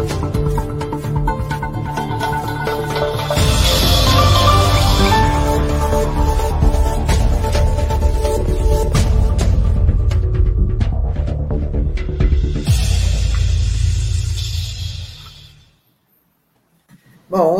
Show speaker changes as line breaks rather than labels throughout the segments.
Bom,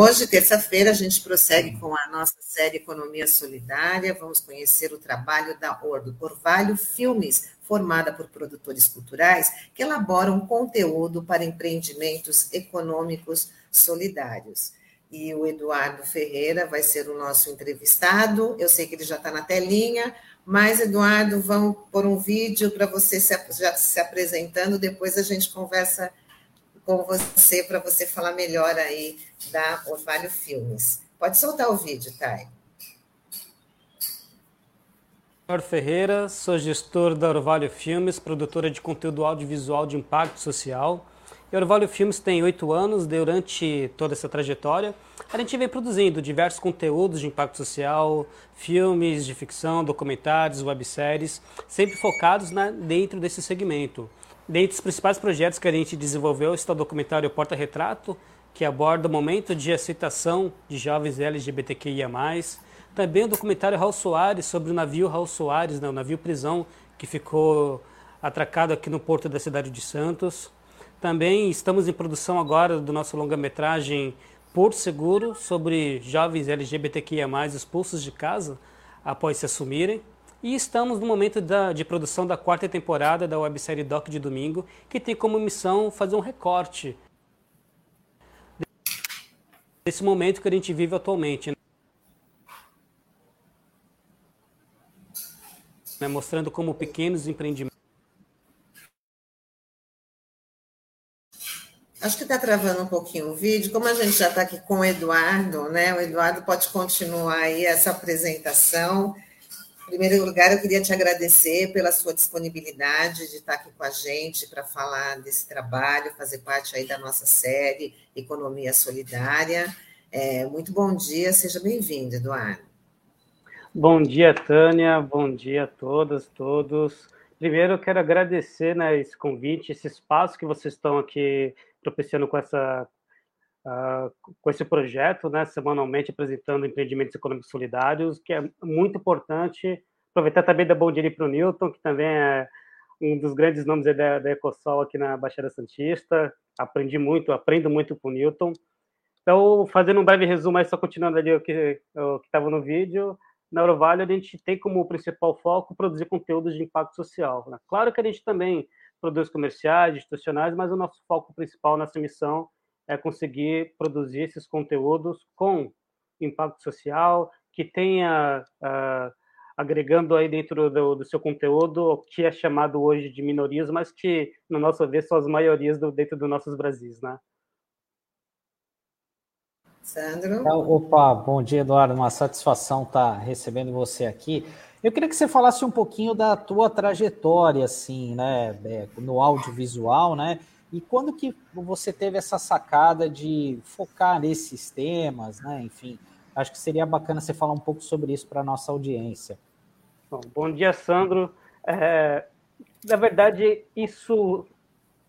hoje, terça-feira, a gente prossegue com a nossa série Economia Solidária. Vamos conhecer o trabalho da Orvalho Filmes, formada por produtores culturais que elaboram conteúdo para empreendimentos econômicos solidários. E o Eduardo Ferreira vai ser o nosso entrevistado. Eu sei que ele já está na telinha, mas, Eduardo, vamos por um vídeo para você se, já se apresentando, depois a gente conversa com você para você falar melhor aí da Orvalho Filmes. Pode soltar o vídeo, Thay.
Senhor Ferreira, sou gestor da Orvalho Filmes, produtora de conteúdo audiovisual de impacto social. E Orvalho Filmes tem oito anos, durante toda essa trajetória, a gente vem produzindo diversos conteúdos de impacto social, filmes de ficção, documentários, webséries, sempre focados na, dentro desse segmento. Dentre os principais projetos que a gente desenvolveu está o documentário Porta Retrato, que aborda o momento de aceitação de jovens LGBTQIA+. Também o documentário Raul Soares, sobre o navio Raul Soares, né, o navio prisão que ficou atracado aqui no porto da cidade de Santos. Também estamos em produção agora do nosso longa-metragem Porto Seguro, sobre jovens LGBTQIA+, expulsos de casa após se assumirem. E estamos no momento da, de produção da quarta temporada da websérie Doc de Domingo, que tem como missão fazer um recorte desse momento que a gente vive atualmente. Né? Mostrando como pequenos empreendimentos.
Acho que está travando um pouquinho o vídeo. Como a gente já está aqui com o né? O Eduardo pode continuar aí essa apresentação. Primeiro lugar, eu queria te agradecer pela sua disponibilidade de estar aqui com a gente para falar desse trabalho, fazer parte aí da nossa série Economia Solidária. É, muito bom dia, seja bem-vindo, Eduardo.
Bom dia, Tânia, bom dia a todas, todos. Primeiro, eu quero agradecer né, esse convite, esse espaço que vocês estão aqui propiciando com essa uh, com esse projeto, né, semanalmente apresentando empreendimentos econômicos solidários, que é muito importante. Aproveitar também da bom dia para o Newton, que também é um dos grandes nomes da, da Ecosol aqui na Baixada Santista. Aprendi muito, aprendo muito com o Newton. Então, fazendo um breve resumo, aí, só continuando ali o que estava no vídeo, na Eurovalho a gente tem como principal foco produzir conteúdos de impacto social. Né? Claro que a gente também produz comerciais, institucionais, mas o nosso foco principal nessa missão é conseguir produzir esses conteúdos com impacto social, que tenha uh, agregando aí dentro do, do, seu conteúdo o que é chamado hoje de minorias, mas que, no nosso ver, são as maiorias do, dentro dos nossos Brasis, né?
Sandro?
Então, opa, bom dia, Eduardo. Uma satisfação estar recebendo você aqui. Eu queria que você falasse um pouquinho da tua trajetória, assim, né, é, no audiovisual, né? E quando que você teve essa sacada de focar nesses temas, né? Enfim, acho que seria bacana você falar um pouco sobre isso para a nossa audiência.
Bom, bom dia, Sandro. É, na verdade, isso,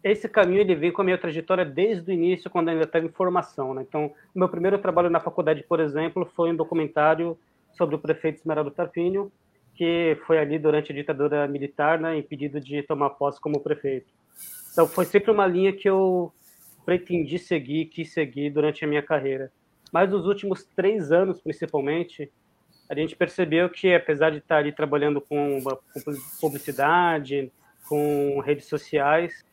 esse caminho ele veio com a minha trajetória desde o início, quando ainda estava em formação. Né? Então, o meu primeiro trabalho na faculdade, por exemplo, foi um documentário sobre o prefeito Esmeraldo Tarpínio, que foi ali durante a ditadura militar, né, impedido de tomar posse como prefeito. Então, foi sempre uma linha que eu pretendi seguir, quis seguir durante a minha carreira. Mas nos últimos três anos, principalmente, a gente percebeu que, apesar de estar ali trabalhando com, publicidade, com redes sociais,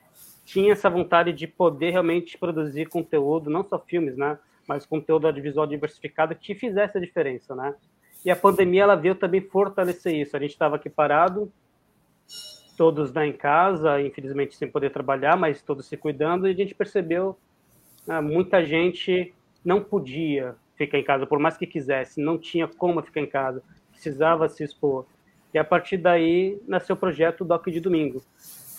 tinha essa vontade de poder realmente produzir conteúdo, não só filmes, né, mas conteúdo audiovisual diversificado que fizesse a diferença, né? E a pandemia ela veio também fortalecer isso. A gente estava aqui parado, todos né, em casa, infelizmente sem poder trabalhar, mas todos se cuidando, e a gente percebeu ah, muita gente não podia ficar em casa, por mais que quisesse, não tinha como ficar em casa, precisava se expor. E a partir daí nasceu o projeto Doc de Domingo,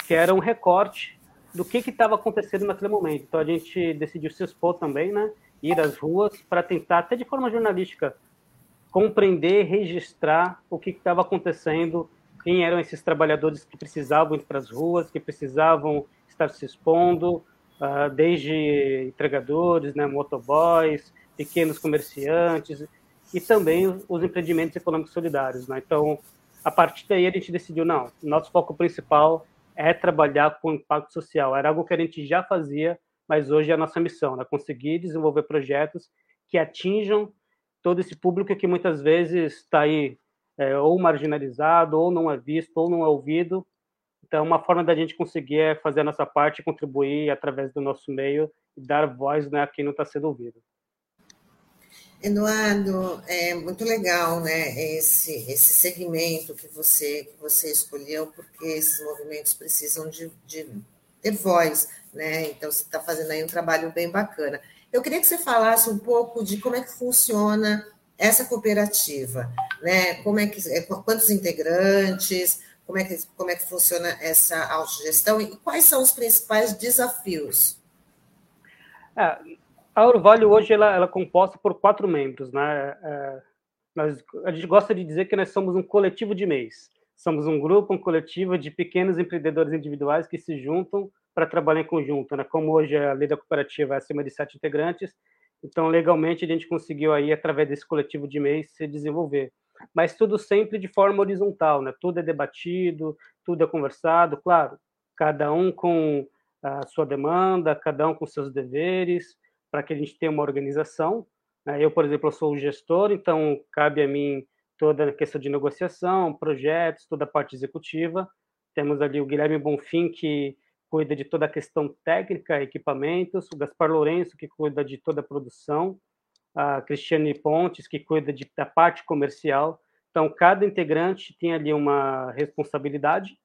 que era um recorte do que estava acontecendo naquele momento. Então a gente decidiu se expor também, né? Ir às ruas para tentar, até de forma jornalística, compreender, registrar o que estava acontecendo quem eram esses trabalhadores que precisavam ir para as ruas, que precisavam estar se expondo, uh, desde entregadores, né, motoboys, pequenos comerciantes e também os empreendimentos econômicos solidários. Né? Então, a partir daí a gente decidiu, não, nosso foco principal é trabalhar com impacto social. Era algo que a gente já fazia, mas hoje é a nossa missão, né? conseguir desenvolver projetos que atinjam todo esse público que muitas vezes está aí é, ou marginalizado, ou não é visto, ou não é ouvido. Então, uma forma da gente conseguir é fazer a nossa parte, contribuir através do nosso meio e dar voz né, a quem não está sendo ouvido.
Eduardo, é muito legal, né, esse, esse segmento que você, que você escolheu, porque esses movimentos precisam de, de ter voz, né, então você está fazendo aí um trabalho bem bacana. Eu queria que você falasse um pouco de como é que funciona essa cooperativa, né, como é que, é, quantos integrantes, como é que, como é que funciona essa autogestão e quais são os principais desafios?
É, a Orvalho hoje ela, ela, é composta por quatro membros, né? É, nós, a gente gosta de dizer que nós somos um coletivo de mês. Somos um grupo, um coletivo de pequenos empreendedores individuais que se juntam para trabalhar em conjunto, né? Como hoje a lei da cooperativa é acima de sete integrantes, então legalmente a gente conseguiu aí através desse coletivo de mês se desenvolver. Mas tudo sempre de forma horizontal, né? Tudo é debatido, tudo é conversado, claro, cada um com a sua demanda, cada um com seus deveres, para que a gente tenha uma organização. Né? Eu, por exemplo, sou o gestor, então cabe a mim toda a questão de negociação, projetos, toda a parte executiva. Temos ali o Guilherme Bonfim, que cuida de toda a questão técnica, equipamentos, o Gaspar Lourenço, que cuida de toda a produção, a Cristiane Pontes, que cuida de, da parte comercial. Então, cada integrante tem ali uma responsabilidade,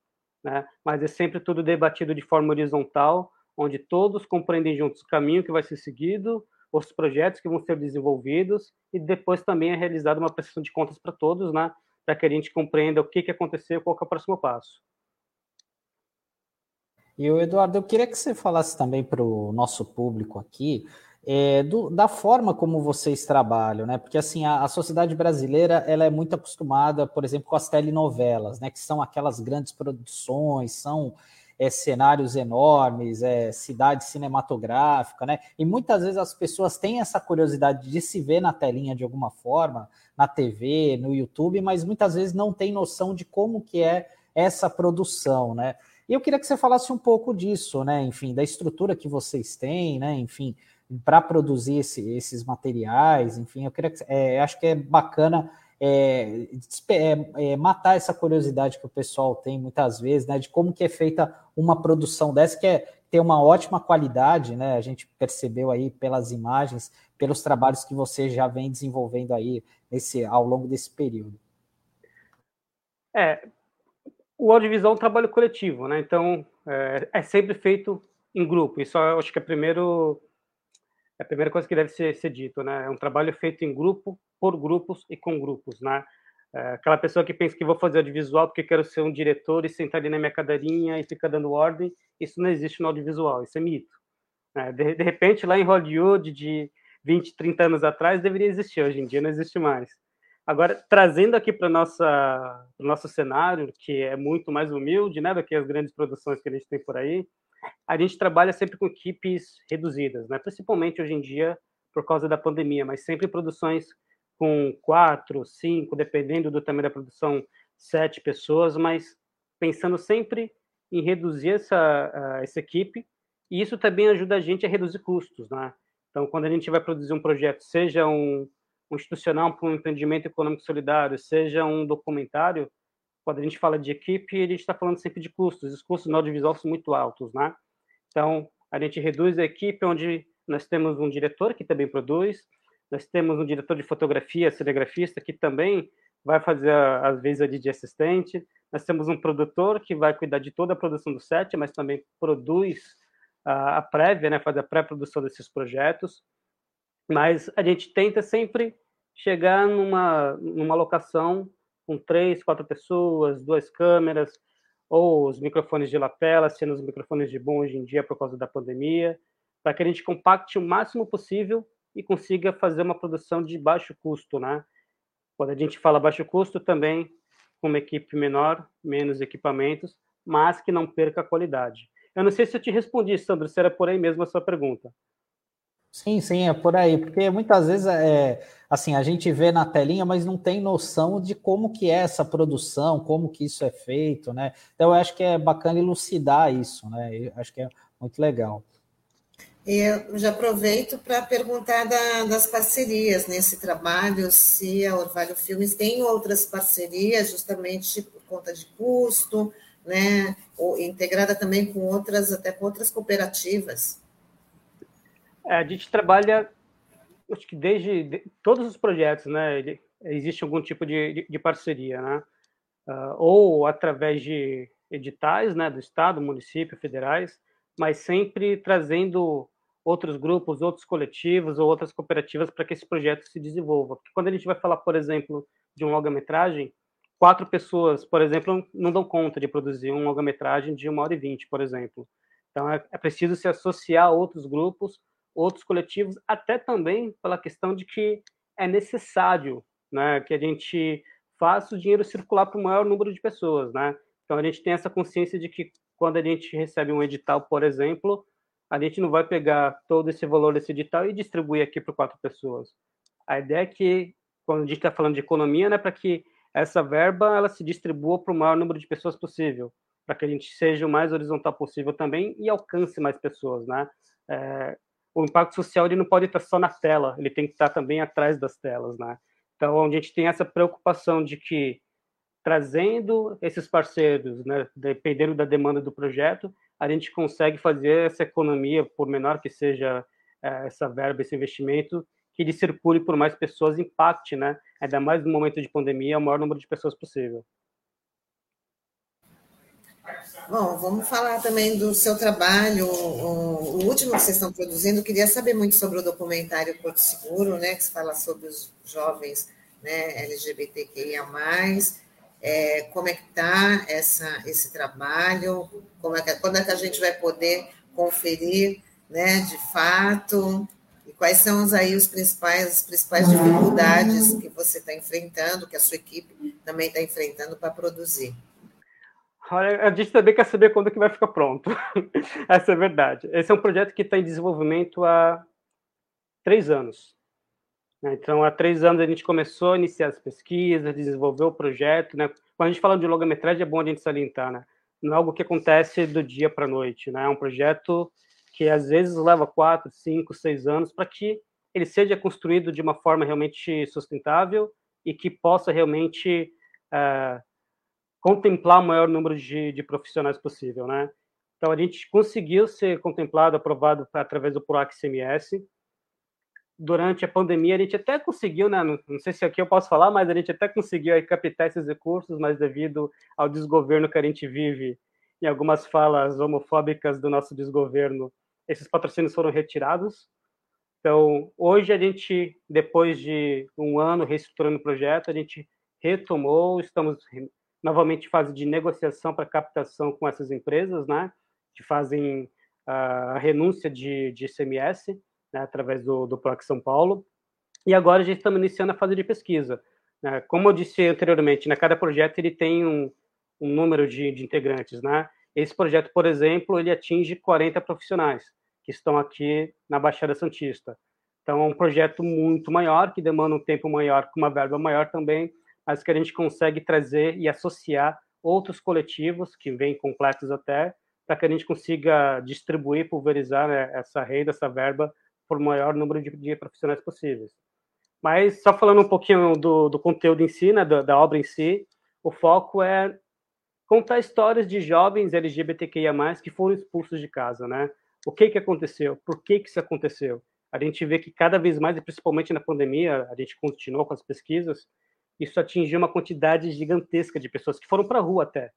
né? mas é sempre tudo debatido de forma horizontal, onde todos compreendem juntos o caminho que vai ser seguido, os projetos que vão ser desenvolvidos e depois também é realizada uma prestação de contas para todos, né, para que a gente compreenda o que, que aconteceu e qual é o próximo passo.
E o Eduardo, eu queria que você falasse também para o nosso público aqui é, do, da forma como vocês trabalham, né? Porque assim a, a, sociedade brasileira ela é muito acostumada, por exemplo, com as telenovelas, né? Que são aquelas grandes produções, são é, cenários enormes, é, cidade cinematográfica, né? E muitas vezes as pessoas têm essa curiosidade de se ver na telinha de alguma forma, na TV, no YouTube, mas muitas vezes não tem noção de como que é essa produção, né? E eu queria que você falasse um pouco disso, né? Enfim, da estrutura que vocês têm, né? Enfim, para produzir esse, esses materiais, enfim, eu queria que, é, acho que é bacana é, é, é, matar essa curiosidade que o pessoal tem muitas vezes, né, de como que é feita uma produção dessa, que é ter uma ótima qualidade, né, a gente percebeu aí pelas imagens, pelos trabalhos que você já vem desenvolvendo aí nesse, ao longo desse período.
É, o audiovisual é um trabalho coletivo, né, então é, é sempre feito em grupo, isso eu acho que é primeiro é a primeira coisa que deve ser, ser dito, né? É um trabalho feito em grupo, por grupos e com grupos, né? É aquela pessoa que pensa que vou fazer audiovisual porque quero ser um diretor e sentar ali na minha cadeirinha e ficar dando ordem, isso não existe no audiovisual, isso é mito. É, de, de, repente, lá em Hollywood, de 20, 30 anos atrás, deveria existir, hoje em dia não existe mais. Agora, trazendo aqui para o nosso cenário, que é muito mais humilde né, do que as grandes produções que a gente tem por aí, a gente trabalha sempre com equipes reduzidas, né? principalmente hoje em dia por causa da pandemia, mas sempre produções com quatro, cinco, dependendo do tamanho da produção, sete pessoas, mas pensando sempre em reduzir essa, essa equipe, e isso também ajuda a gente a reduzir custos. Né? Então, quando a gente vai produzir um projeto, seja um, institucional para um empreendimento econômico solidário, seja um documentário, quando a gente fala de equipe, a gente está falando sempre de custos. Os custos no audiovisual são muito altos, né? Então, a gente reduz a equipe onde nós temos um diretor que também produz, nós temos um diretor de fotografia, cinegrafista, que também vai fazer, às vezes, ali de assistente. Nós temos um produtor que vai cuidar de toda a produção do set, mas também produz a, a prévia, né, faz a pré-produção desses projetos. Mas a gente tenta sempre chegar numa, numa locação com três, quatro pessoas, duas câmeras, ou os microfones de lapela, sendo os microfones de bom hoje em dia por causa da pandemia, para que a gente compacte o máximo possível e consiga fazer uma produção de baixo custo, né? Quando a gente fala baixo custo, também com uma equipe menor, menos equipamentos, mas que não perca a qualidade. Eu não sei se eu te respondi, Sandro, se era por aí mesmo a sua pergunta.
Sim, sim, é por aí, porque muitas vezes é assim, a gente vê na telinha, mas não tem noção de como que é essa produção, como que isso é feito, né? Então eu acho que é bacana elucidar isso, né? Eu acho que é muito legal.
Eu já aproveito para perguntar da, das parcerias nesse trabalho, se a Orvalho Filmes tem outras parcerias, justamente por conta de custo, né? Ou integrada também com outras, até com outras cooperativas.
É, a gente trabalha, acho que desde de, todos os projetos, né? Existe algum tipo de, de, de parceria, né? Uh, ou através de editais, né? Do Estado, município, federais, mas sempre trazendo outros grupos, outros coletivos ou outras cooperativas para que esse projeto se desenvolva. Porque quando a gente vai falar, por exemplo, de um longa-metragem, quatro pessoas, por exemplo, não dão conta de produzir um longa-metragem de uma hora e vinte, por exemplo. Então, é, é preciso se associar a outros grupos outros coletivos, até também pela questão de que é necessário né, que a gente faça o dinheiro circular para o maior número de pessoas. Né? Então, a gente tem essa consciência de que quando a gente recebe um edital, por exemplo, a gente não vai pegar todo esse valor desse edital e distribuir aqui para quatro pessoas. A ideia é que, quando a gente está falando de economia, né, para que essa verba ela se distribua para o maior número de pessoas possível, para que a gente seja o mais horizontal possível também e alcance mais pessoas, né? É, o impacto social ele não pode estar só na tela, ele tem que estar também atrás das telas, né? Então, a gente tem essa preocupação de que trazendo esses parceiros, né, dependendo da demanda do projeto, a gente consegue fazer essa economia, por menor que seja é, essa verba, esse investimento, que ele circule por mais pessoas, impacte, né? Ainda mais no momento de pandemia, o maior número de pessoas possível.
Bom, vamos falar também do seu trabalho, o, o, último que vocês estão produzindo. Eu queria saber muito sobre o documentário Porto Seguro, né, que fala sobre os jovens né, LGBTQIA+, é, como é que está esse trabalho, como é que, quando é que a gente vai poder conferir né, de fato, e quais são aí os principais, as principais dificuldades que você está enfrentando, que a sua equipe também está enfrentando para produzir.
A gente também quer saber quando que vai ficar pronto. Essa é a verdade. Esse é um projeto que está em desenvolvimento há três anos. Né? Então, há três anos a gente começou a iniciar as pesquisas, desenvolver o projeto. Né? Quando a gente fala de longa-metragem, é bom a gente salientar, né? Não é algo que acontece do dia para a noite, né? É um projeto que às vezes leva quatro, cinco, seis anos para que ele seja construído de uma forma realmente sustentável e que possa realmente uh, contemplar o maior número de, de profissionais possível, né? Então, a gente conseguiu ser contemplado, aprovado através do PROAC CMS. Durante a pandemia, a gente até conseguiu, né? Não, não, sei se aqui eu posso falar, mas a gente até conseguiu aí, captar esses recursos, mas devido ao desgoverno que a gente vive e algumas falas homofóbicas do nosso desgoverno, esses patrocínios foram retirados. Então, hoje a gente, depois de um ano reestruturando o projeto, a gente retomou, estamos novamente fase de negociação para captação com essas empresas, né, que fazem a renúncia de, de ICMS, né, através do, do PROC São Paulo, e agora a gente está iniciando a fase de pesquisa. Né. Como eu disse anteriormente, né, cada projeto ele tem um, um número de, de integrantes, né, esse projeto, por exemplo, ele atinge 40 profissionais que estão aqui na Baixada Santista. Então, é um projeto muito maior, que demanda um tempo maior, com uma verba maior também, mas que a gente consegue trazer e associar outros coletivos que vêm completos até, para que a gente consiga distribuir, pulverizar né, essa renda, essa verba, por maior número de, de, profissionais possíveis. Mas, só falando um pouquinho do, do conteúdo em si, né, da, da, obra em si, o foco é contar histórias de jovens LGBTQIA+, que foram expulsos de casa, né? O que que aconteceu? Por que que isso aconteceu? A gente vê que cada vez mais, e principalmente na pandemia, a gente continuou com as pesquisas, isso atingiu uma quantidade gigantesca de pessoas que foram para a rua até,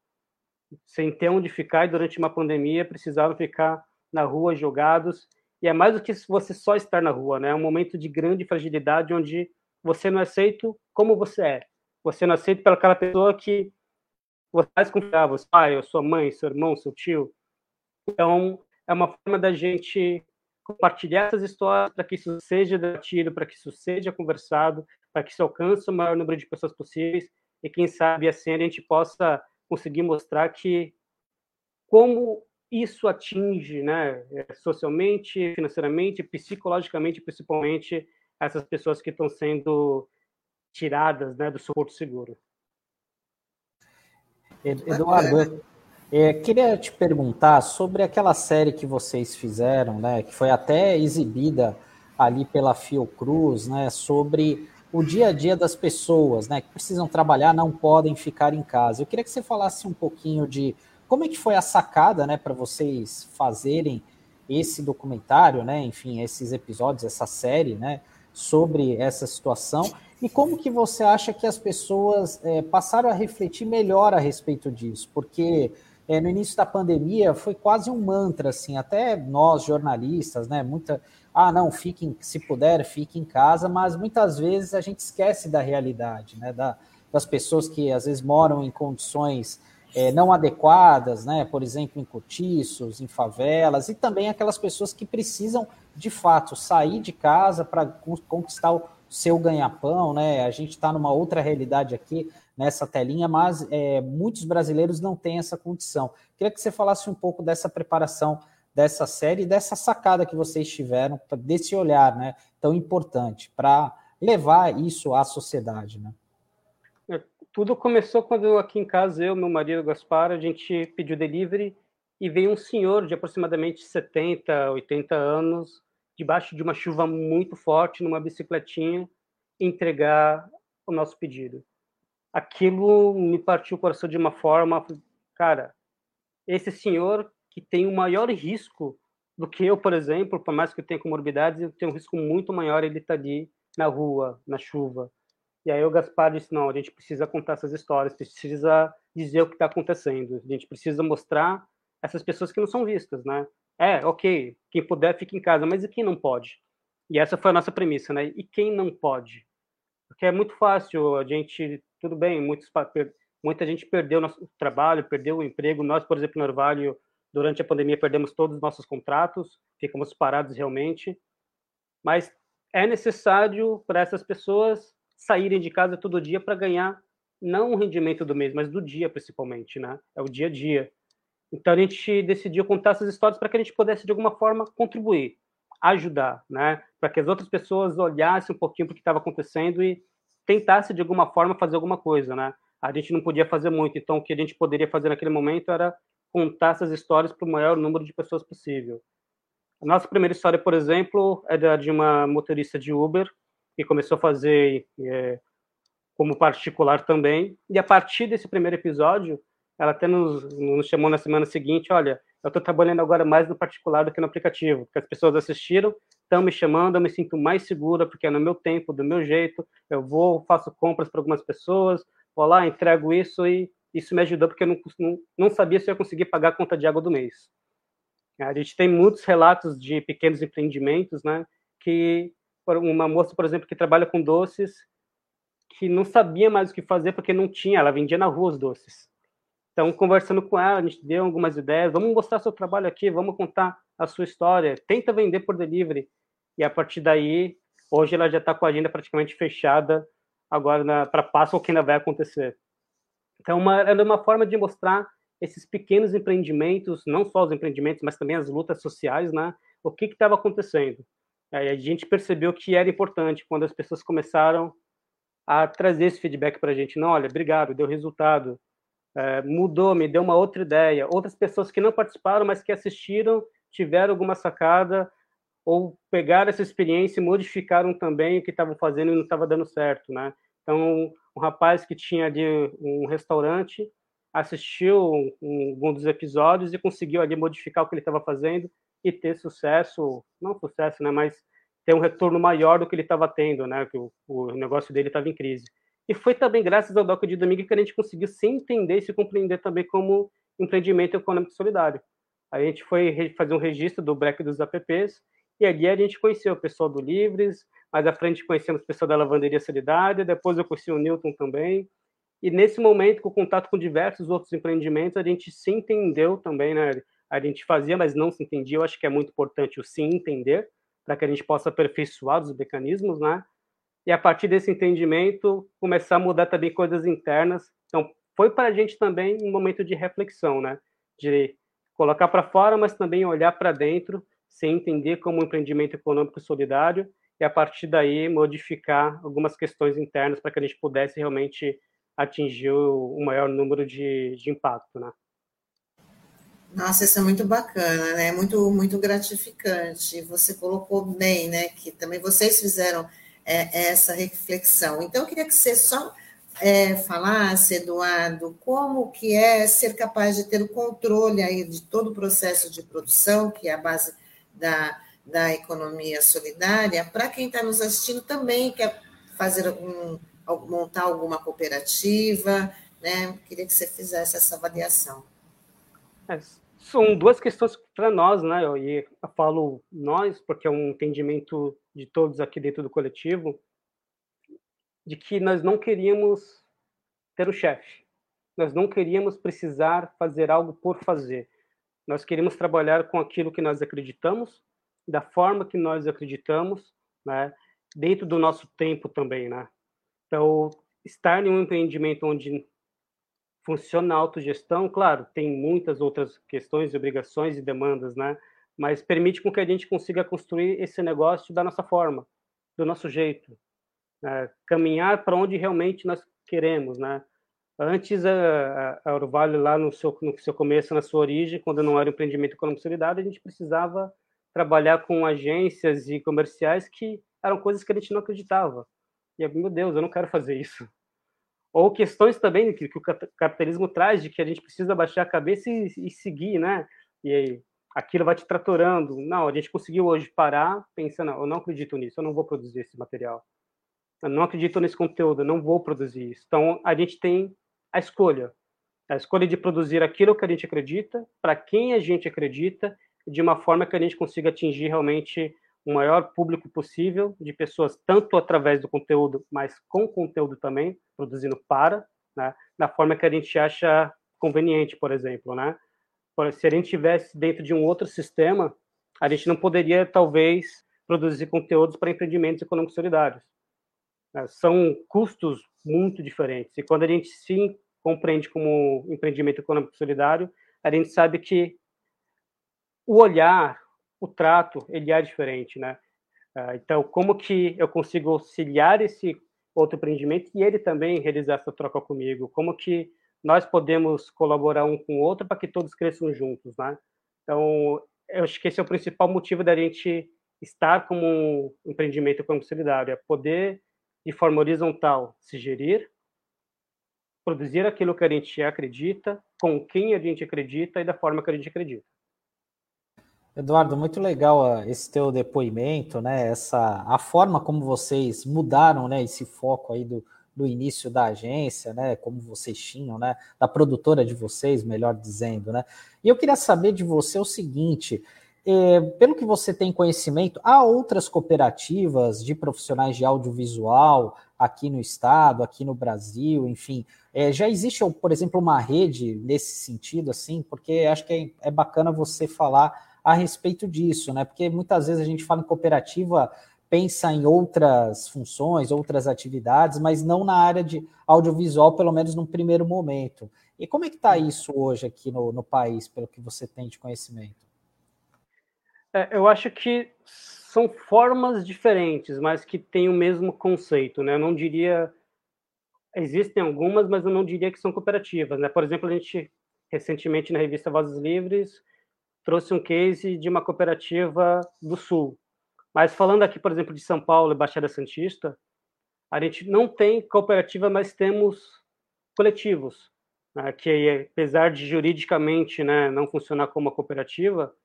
sem ter onde ficar e durante uma pandemia precisaram ficar na rua jogados. E é mais do que você só estar na rua, né? É um momento de grande fragilidade onde você não é aceito como você é. Você não é aceito pelaquela pessoa que você mais confiava, seu pai, sua mãe, seu irmão, seu tio. Então, é uma forma da gente compartilhar essas histórias para que isso seja debatido, para que isso seja conversado, para que se alcance o maior número de pessoas possíveis e quem sabe assim a gente possa conseguir mostrar que como isso atinge, né, socialmente, financeiramente, psicologicamente, principalmente essas pessoas que estão sendo tiradas, né, do suporte seguro.
Eduardo, é, queria te perguntar sobre aquela série que vocês fizeram, né, que foi até exibida ali pela Fiocruz, né, sobre o dia a dia das pessoas, né, que precisam trabalhar, não podem ficar em casa. Eu queria que você falasse um pouquinho de como é que foi a sacada, né, para vocês fazerem esse documentário, né, enfim, esses episódios, essa série, né, sobre essa situação e como que você acha que as pessoas é, passaram a refletir melhor a respeito disso? Porque é, no início da pandemia foi quase um mantra, assim, até nós jornalistas, né, muita ah, não, fique, se puder, fique em casa, mas muitas vezes a gente esquece da realidade, né? Da, das pessoas que às vezes moram em condições é, não adequadas, né? Por exemplo, em cortiços, em favelas, e também aquelas pessoas que precisam, de fato, sair de casa para conquistar o seu ganha-pão, né? A gente está numa outra realidade aqui nessa telinha, mas é, muitos brasileiros não têm essa condição. Queria que você falasse um pouco dessa preparação dessa série dessa sacada que vocês tiveram, desse olhar né, tão importante para levar isso à sociedade. Né?
É, tudo começou quando aqui em casa, eu, meu marido Gaspar, a gente pediu delivery e veio um senhor de aproximadamente 70, 80 anos, debaixo de uma chuva muito forte, numa bicicletinha, entregar o nosso pedido. Aquilo me partiu o coração de uma forma, cara, esse senhor que tem um maior risco do que eu, por exemplo, por mais que eu tenha comorbidades, eu tenho um risco muito maior ele estar tá ali na rua, na chuva. E aí o Gaspar disse, não, a gente precisa contar essas histórias, precisa dizer o que está acontecendo, a gente precisa mostrar essas pessoas que não são vistas, né? É, ok, quem puder fica em casa, mas e quem não pode? E essa foi a nossa premissa, né? E quem não pode? Porque é muito fácil, a gente, tudo bem, muitos, muita gente perdeu nosso trabalho, perdeu o emprego, nós, por exemplo, no Orvalho, Durante a pandemia, perdemos todos os nossos contratos, ficamos parados realmente. Mas é necessário para essas pessoas saírem de casa todo dia para ganhar não o rendimento do mês, mas do dia principalmente, né? É o dia a dia. Então a gente decidiu contar essas histórias para que a gente pudesse de alguma forma contribuir, ajudar, né? Para que as outras pessoas olhassem um pouquinho para o que estava acontecendo e tentassem de alguma forma fazer alguma coisa, né? A gente não podia fazer muito, então o que a gente poderia fazer naquele momento era contar essas histórias para o maior número de pessoas possível. A nossa primeira história, por exemplo, é da de uma motorista de Uber que começou a fazer é, como particular também. E a partir desse primeiro episódio, ela até nos, nos chamou na semana seguinte: olha, eu estou trabalhando agora mais no particular do que no aplicativo, porque as pessoas assistiram, estão me chamando, eu me sinto mais segura, porque é no meu tempo, do meu jeito, eu vou, faço compras para algumas pessoas, vou lá, entrego isso e isso me ajudou porque eu não, não, não sabia se eu ia conseguir pagar a conta de água do mês. A gente tem muitos relatos de pequenos empreendimentos, né? Que uma moça, por exemplo, que trabalha com doces, que não sabia mais o que fazer porque não tinha, ela vendia na rua os doces. Então, conversando com ela, a gente deu algumas ideias, vamos mostrar seu trabalho aqui, vamos contar a sua história, tenta vender por delivery. E a partir daí, hoje ela já está com a agenda praticamente fechada agora para Páscoa, que ainda vai acontecer. Então, uma, era uma forma de mostrar esses pequenos empreendimentos, não só os empreendimentos, mas também as lutas sociais, né? O que estava acontecendo? Aí a gente percebeu que era importante quando as pessoas começaram a trazer esse feedback para a gente. Não, olha, obrigado, deu resultado, é, mudou, me deu uma outra ideia. Outras pessoas que não participaram, mas que assistiram, tiveram alguma sacada ou pegaram essa experiência e modificaram também o que estavam fazendo e não estava dando certo, né? Então, um rapaz que tinha ali um restaurante assistiu um, um dos episódios e conseguiu ali modificar o que ele estava fazendo e ter sucesso, não sucesso, né, mas ter um retorno maior do que ele estava tendo, né, que o, o negócio dele estava em crise. E foi também graças ao Doc de Domingo que a gente conseguiu se entender e se compreender também como empreendimento econômico solidário. A gente foi fazer um registro do Black dos apps e ali a gente conheceu o pessoal do Livres, mais à frente conhecemos pessoas da Lavanderia Solidária, depois eu conheci o Newton também. E nesse momento, com contato com diversos outros empreendimentos, a gente se entendeu também, né? A gente fazia, mas não se entendia. Eu acho que é muito importante o se entender, para que a gente possa aperfeiçoar os mecanismos, né? E a partir desse entendimento, começar a mudar também coisas internas. Então, foi para a gente também um momento de reflexão, né? De colocar para fora, mas também olhar para dentro, sem entender como um empreendimento econômico solidário e a partir daí modificar algumas questões internas para que a gente pudesse realmente atingir o maior número de, de impacto, né?
Nossa, isso é muito bacana, né? Muito, muito gratificante. Você colocou bem, né? Que também vocês fizeram é, essa reflexão. Então, eu queria que você só é, falasse, Eduardo, como que é ser capaz de ter o controle aí de todo o processo de produção, que é a base da, da economia solidária, para quem está nos assistindo também quer fazer algum, montar alguma cooperativa, né? Queria que você fizesse essa avaliação.
É, são duas questões para nós, né? E eu falo nós, porque é um entendimento de todos aqui dentro do coletivo, de que nós não queríamos ter o chefe. Nós não queríamos precisar fazer algo por fazer. Nós queríamos trabalhar com aquilo que nós acreditamos, da forma que nós acreditamos, né? Dentro do nosso tempo também, né? Então, estar em um empreendimento onde funciona a autogestão, claro, tem muitas outras questões, obrigações e demandas, né? Mas permite com que a gente consiga construir esse negócio da nossa forma, do nosso jeito, né? caminhar para onde realmente nós queremos, né? Antes, a, a Orvalho, lá no seu, no seu começo, na sua origem, quando não era empreendimento econômico solidário, a gente precisava trabalhar com agências e comerciais que eram coisas que a gente não acreditava. E, meu Deus, eu não quero fazer isso ou questões também que, que, o capitalismo traz de que a gente precisa baixar a cabeça e, e seguir, né? E aí, aquilo vai te tratorando. Não, a gente conseguiu hoje parar, pensando, eu não acredito nisso, eu não vou produzir esse material. Eu não acredito nesse conteúdo, eu não vou produzir isso. Então, a gente tem a escolha. A escolha de produzir aquilo que a gente acredita, para quem a gente acredita, de uma forma que a gente consiga atingir realmente o maior público possível de pessoas, tanto através do conteúdo, mas com conteúdo também, produzindo para, né, da forma que a gente acha conveniente, por exemplo, né? Se a gente tivesse dentro de um outro sistema, a gente não poderia, talvez, produzir conteúdos para empreendimentos econômicos solidários. Né? São custos muito diferentes. E quando a gente se compreende como empreendimento econômico solidário, a gente sabe que o olhar, o trato ele é diferente, né? Ah, então, como que eu consigo auxiliar esse outro empreendimento e ele também realizar essa troca comigo? Como que nós podemos colaborar um com o outro para que todos cresçam juntos, né? Então, eu acho que esse é o principal motivo da gente estar como um empreendimento como solidário, é poder, de forma horizontal, se gerir, produzir aquilo que a gente acredita, com quem a gente acredita e da forma que a gente acredita.
Eduardo, muito legal esse teu depoimento, né? Essa a forma como vocês mudaram, né? Esse foco aí do, do início da agência, né? Como vocês tinham, né? Da produtora de vocês, melhor dizendo, né? E eu queria saber de você o seguinte: é, pelo que você tem conhecimento, há outras cooperativas de profissionais de audiovisual aqui no estado, aqui no Brasil, enfim. É, já existe, por exemplo, uma rede nesse sentido, assim, porque acho que é, é bacana você falar a respeito disso, né? Porque muitas vezes a gente fala em cooperativa, pensa em outras funções, outras atividades, mas não na área de audiovisual, pelo menos num primeiro momento. E como é que está isso hoje aqui no, no país, pelo que você tem de conhecimento?
É, eu acho que são formas diferentes, mas que têm o mesmo conceito, né? Eu não diria existem algumas, mas eu não diria que são cooperativas, né? Por exemplo, a gente recentemente na revista Vozes Livres trouxe um case de uma cooperativa do Sul. Mas falando aqui, por exemplo, de São Paulo e Baixada Santista, a gente não tem cooperativa, mas temos coletivos, né, que apesar de juridicamente né, não funcionar como uma cooperativa,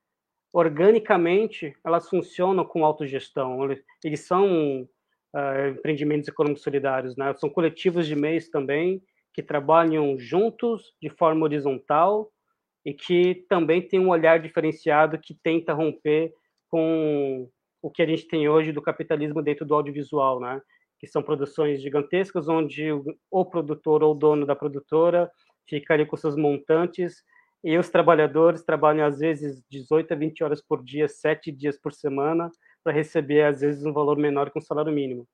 organicamente elas funcionam com autogestão. Eles são uh, empreendimentos econômicos solidários, né? são coletivos de meios também que trabalham juntos de forma horizontal e que também tem um olhar diferenciado que tenta romper com o que a gente tem hoje do capitalismo dentro do audiovisual, né? Que são produções gigantescas onde o produtor ou o dono da produtora fica ali com seus montantes e os trabalhadores trabalham às vezes 18 a 20 horas por dia, sete dias por semana, para receber às vezes um valor menor que um salário mínimo.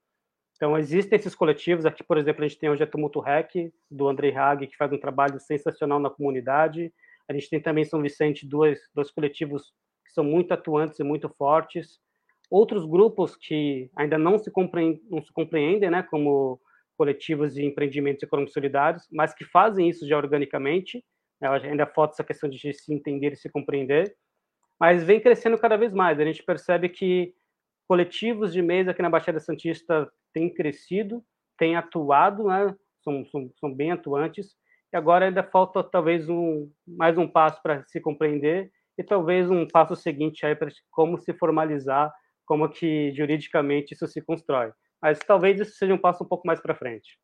Então existem esses coletivos aqui, por exemplo, a gente tem hoje a Tumulto Rec do Andrei Hag, que faz um trabalho sensacional na comunidade A gente tem também em São Vicente dois, dois coletivos que são muito atuantes e muito fortes. Outros grupos que ainda não se compreendem, não se compreendem né, como coletivos de empreendimentos econômicos solidários, mas que fazem isso já organicamente. Né, ainda falta essa questão de se entender e se compreender. Mas vem crescendo cada vez mais. A gente percebe que coletivos de mesa aqui na Baixada Santista têm crescido, têm atuado, né, são, são, são bem atuantes, e agora ainda falta talvez um, mais um passo para se compreender e talvez um passo seguinte aí para como se formalizar, como que juridicamente isso se constrói. Mas talvez isso seja um passo um pouco mais para frente.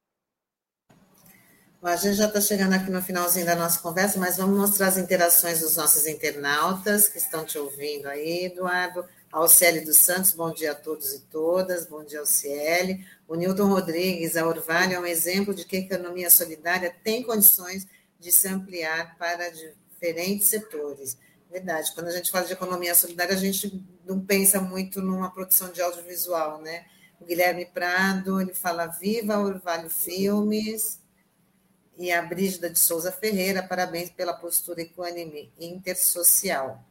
A gente já está chegando aqui no finalzinho da nossa conversa, mas vamos mostrar as interações dos nossos internautas que estão te ouvindo aí, Eduardo. Alciele dos Santos, bom dia a todos e todas, bom dia, Alciele. O Newton Rodrigues, a Orvalho é um exemplo de que a economia solidária tem condições de se ampliar para diferentes setores. Verdade, quando a gente fala de economia solidária, a gente não pensa muito numa produção de audiovisual, né? O Guilherme Prado, ele fala Viva Orvalho Filmes, e a Brígida de Souza Ferreira, parabéns pela postura equânime intersocial.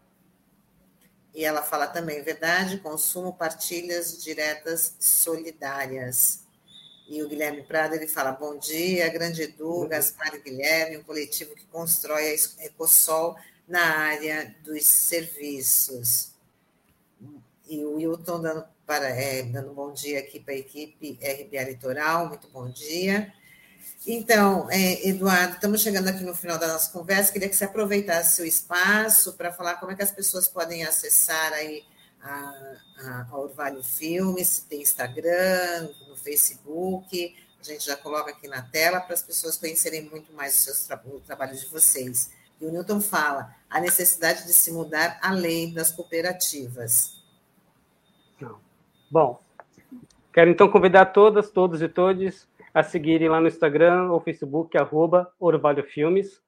E ela fala também, verdade, consumo partilhas diretas solidárias. E o Guilherme Prado, ele fala, bom dia, grande Edu, Gaspar e Guilherme, um coletivo que constrói a Ecosol na área dos serviços. E o Wilton dando, para, é, dando bom dia aqui para a equipe RBA Litoral, muito bom dia. Então, é, Eduardo, estamos chegando aqui no final da nossa conversa. Queria que você aproveitasse o espaço para falar como é que as pessoas podem acessar aí a, a, a Orvalho Filmes, se tem Instagram, no Facebook. A gente já coloca aqui na tela para as pessoas conhecerem muito mais o trabalho de vocês. E o Newton fala a necessidade de se mudar a lei das cooperativas.
Bom, quero então convidar todas, todos e todos a seguirem lá no Instagram ou Facebook, arroba Orvalho Filmes.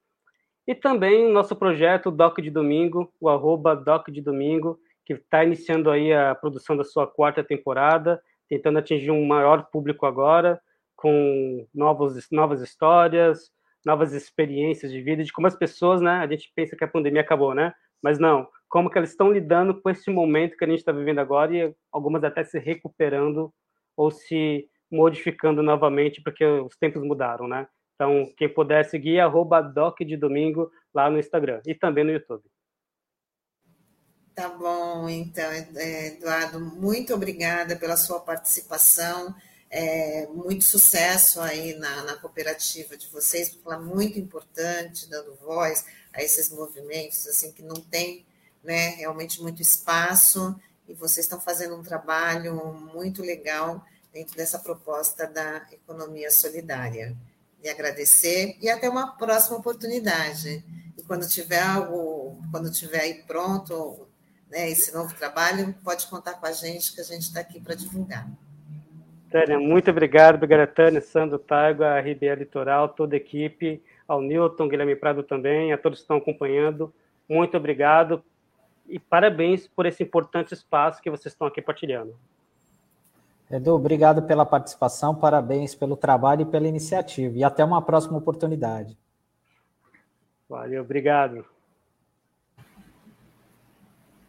E também nosso projeto Doc de Domingo, o arroba Doc de Domingo, que está iniciando aí a produção da sua quarta temporada, tentando atingir um maior público agora, com novos, novas histórias, novas experiências de vida, de como as pessoas, né? A gente pensa que a pandemia acabou, né? Mas não, como que elas estão lidando com esse momento que a gente está vivendo agora e algumas até se recuperando ou se modificando novamente, porque os tempos mudaram, né? Então, quem puder seguir, arroba Doc de Domingo lá no Instagram e também no YouTube.
Tá bom, então, Eduardo, muito obrigada pela sua participação. É, muito sucesso aí na, na, cooperativa de vocês, porque ela é muito importante, dando voz a esses movimentos assim que não tem né, realmente muito espaço, e vocês estão fazendo um trabalho muito legal dentro dessa proposta da economia solidária. E agradecer e até uma próxima oportunidade. E quando tiver algo, quando tiver aí pronto, né, esse novo trabalho, pode contar com a gente, que a gente está aqui para divulgar.
Tânia, muito obrigado, obrigada Tânia, Sandro Taigo, a RBA Litoral, toda a equipe, ao Newton, Guilherme Prado também, a todos que estão acompanhando. Muito obrigado e parabéns por esse importante espaço que vocês estão aqui partilhando.
Edu, obrigado pela participação, parabéns pelo trabalho e pela iniciativa. E até uma próxima oportunidade.
Valeu, obrigado.